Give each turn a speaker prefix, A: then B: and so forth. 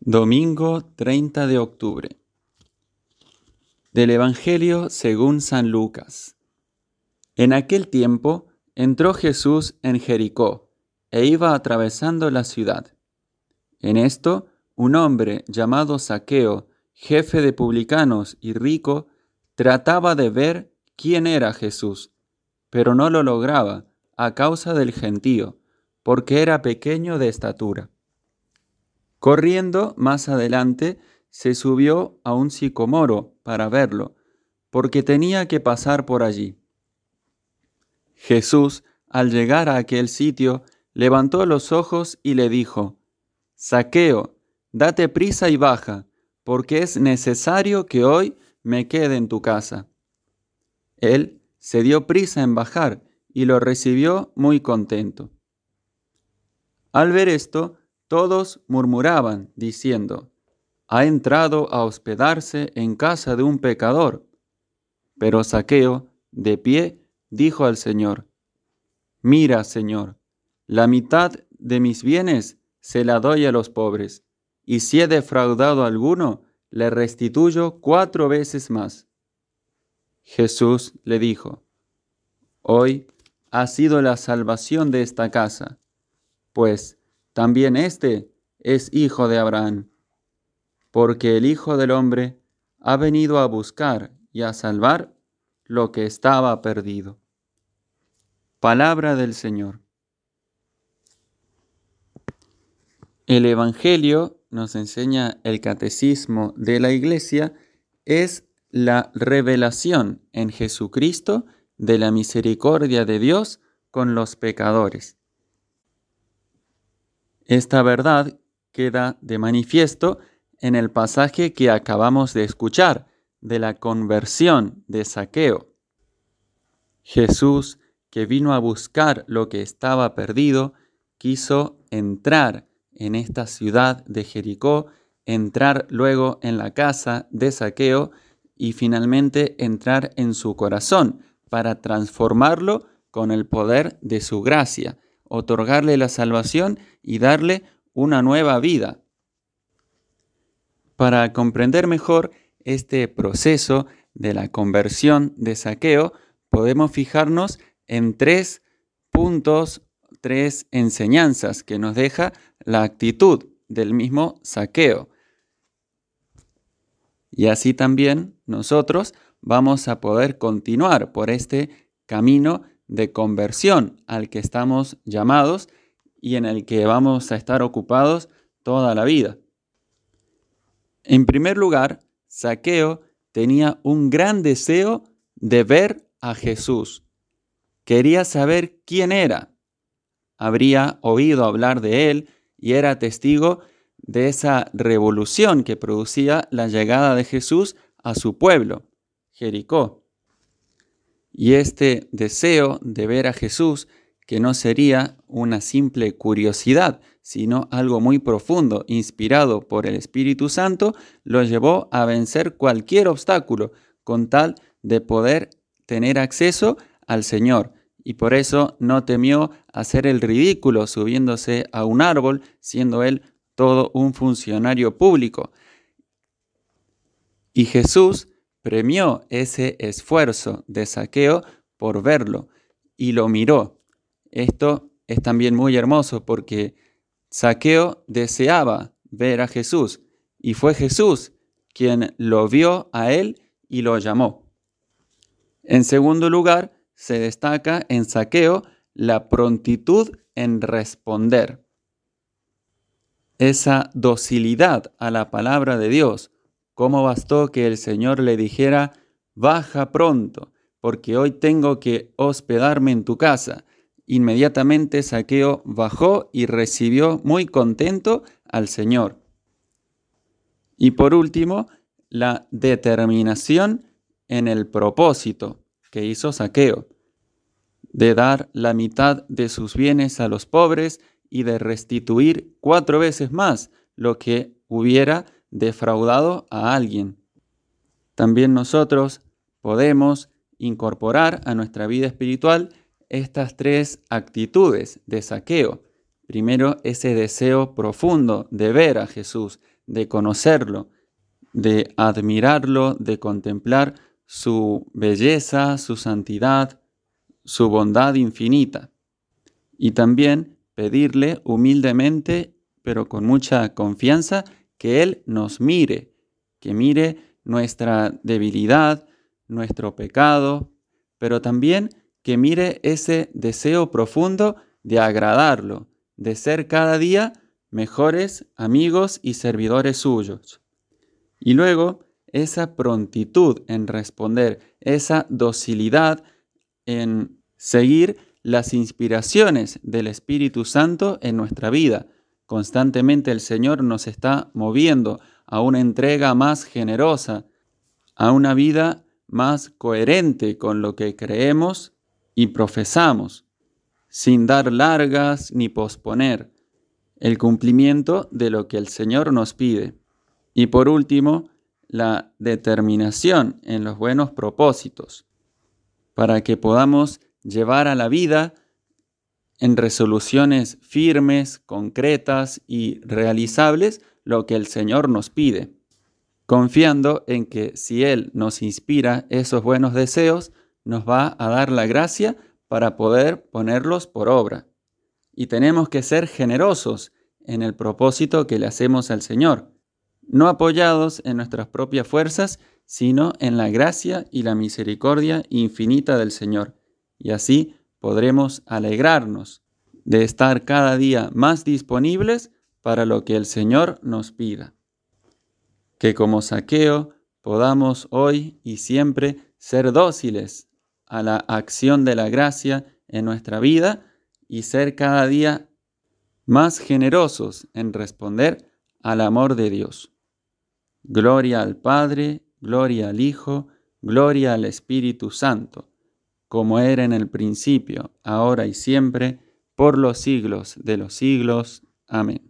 A: Domingo 30 de octubre. Del Evangelio según San Lucas. En aquel tiempo entró Jesús en Jericó e iba atravesando la ciudad. En esto, un hombre llamado Saqueo, jefe de publicanos y rico, trataba de ver quién era Jesús, pero no lo lograba a causa del gentío, porque era pequeño de estatura. Corriendo más adelante, se subió a un sicomoro para verlo, porque tenía que pasar por allí. Jesús, al llegar a aquel sitio, levantó los ojos y le dijo, Saqueo, date prisa y baja, porque es necesario que hoy me quede en tu casa. Él se dio prisa en bajar y lo recibió muy contento. Al ver esto, todos murmuraban, diciendo, ha entrado a hospedarse en casa de un pecador. Pero Saqueo, de pie, dijo al Señor, Mira, Señor, la mitad de mis bienes se la doy a los pobres, y si he defraudado a alguno, le restituyo cuatro veces más. Jesús le dijo, Hoy ha sido la salvación de esta casa, pues también éste es hijo de Abraham, porque el Hijo del Hombre ha venido a buscar y a salvar lo que estaba perdido. Palabra del Señor. El Evangelio, nos enseña el catecismo de la Iglesia, es la revelación en Jesucristo de la misericordia de Dios con los pecadores. Esta verdad queda de manifiesto en el pasaje que acabamos de escuchar de la conversión de Saqueo. Jesús, que vino a buscar lo que estaba perdido, quiso entrar en esta ciudad de Jericó, entrar luego en la casa de Saqueo y finalmente entrar en su corazón para transformarlo con el poder de su gracia otorgarle la salvación y darle una nueva vida. Para comprender mejor este proceso de la conversión de saqueo, podemos fijarnos en tres puntos, tres enseñanzas que nos deja la actitud del mismo saqueo. Y así también nosotros vamos a poder continuar por este camino de conversión al que estamos llamados y en el que vamos a estar ocupados toda la vida. En primer lugar, Saqueo tenía un gran deseo de ver a Jesús. Quería saber quién era. Habría oído hablar de él y era testigo de esa revolución que producía la llegada de Jesús a su pueblo, Jericó. Y este deseo de ver a Jesús, que no sería una simple curiosidad, sino algo muy profundo, inspirado por el Espíritu Santo, lo llevó a vencer cualquier obstáculo con tal de poder tener acceso al Señor. Y por eso no temió hacer el ridículo subiéndose a un árbol, siendo él todo un funcionario público. Y Jesús premió ese esfuerzo de saqueo por verlo y lo miró. Esto es también muy hermoso porque Saqueo deseaba ver a Jesús y fue Jesús quien lo vio a él y lo llamó. En segundo lugar, se destaca en Saqueo la prontitud en responder. Esa docilidad a la palabra de Dios, ¿Cómo bastó que el Señor le dijera, baja pronto, porque hoy tengo que hospedarme en tu casa? Inmediatamente Saqueo bajó y recibió muy contento al Señor. Y por último, la determinación en el propósito que hizo Saqueo, de dar la mitad de sus bienes a los pobres y de restituir cuatro veces más lo que hubiera defraudado a alguien. También nosotros podemos incorporar a nuestra vida espiritual estas tres actitudes de saqueo. Primero, ese deseo profundo de ver a Jesús, de conocerlo, de admirarlo, de contemplar su belleza, su santidad, su bondad infinita. Y también pedirle humildemente, pero con mucha confianza, que Él nos mire, que mire nuestra debilidad, nuestro pecado, pero también que mire ese deseo profundo de agradarlo, de ser cada día mejores amigos y servidores suyos. Y luego esa prontitud en responder, esa docilidad en seguir las inspiraciones del Espíritu Santo en nuestra vida. Constantemente el Señor nos está moviendo a una entrega más generosa, a una vida más coherente con lo que creemos y profesamos, sin dar largas ni posponer el cumplimiento de lo que el Señor nos pide. Y por último, la determinación en los buenos propósitos, para que podamos llevar a la vida en resoluciones firmes, concretas y realizables lo que el Señor nos pide, confiando en que si Él nos inspira esos buenos deseos, nos va a dar la gracia para poder ponerlos por obra. Y tenemos que ser generosos en el propósito que le hacemos al Señor, no apoyados en nuestras propias fuerzas, sino en la gracia y la misericordia infinita del Señor. Y así podremos alegrarnos de estar cada día más disponibles para lo que el Señor nos pida. Que como saqueo podamos hoy y siempre ser dóciles a la acción de la gracia en nuestra vida y ser cada día más generosos en responder al amor de Dios. Gloria al Padre, gloria al Hijo, gloria al Espíritu Santo, como era en el principio, ahora y siempre, por los siglos de los siglos. Amén.